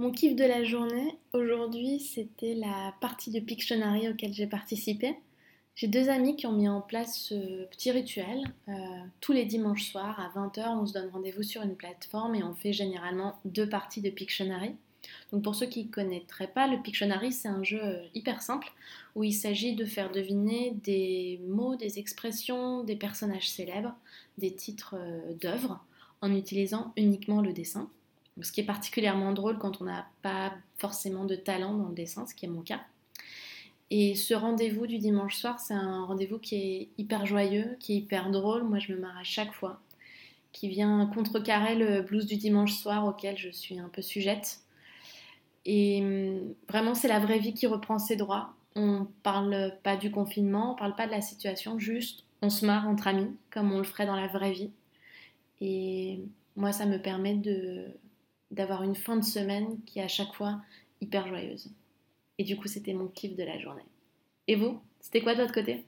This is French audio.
Mon kiff de la journée, aujourd'hui, c'était la partie de Pictionary auquel j'ai participé. J'ai deux amis qui ont mis en place ce petit rituel. Euh, tous les dimanches soirs à 20h, on se donne rendez-vous sur une plateforme et on fait généralement deux parties de Pictionary. Donc pour ceux qui ne connaîtraient pas, le Pictionary, c'est un jeu euh, hyper simple où il s'agit de faire deviner des mots, des expressions, des personnages célèbres, des titres euh, d'œuvres en utilisant uniquement le dessin ce qui est particulièrement drôle quand on n'a pas forcément de talent dans le dessin, ce qui est mon cas. Et ce rendez-vous du dimanche soir, c'est un rendez-vous qui est hyper joyeux, qui est hyper drôle. Moi, je me marre à chaque fois. Qui vient contrecarrer le blues du dimanche soir auquel je suis un peu sujette. Et hum, vraiment, c'est la vraie vie qui reprend ses droits. On parle pas du confinement, on parle pas de la situation, juste on se marre entre amis, comme on le ferait dans la vraie vie. Et moi, ça me permet de d'avoir une fin de semaine qui est à chaque fois hyper joyeuse. Et du coup, c'était mon kiff de la journée. Et vous, c'était quoi de votre côté?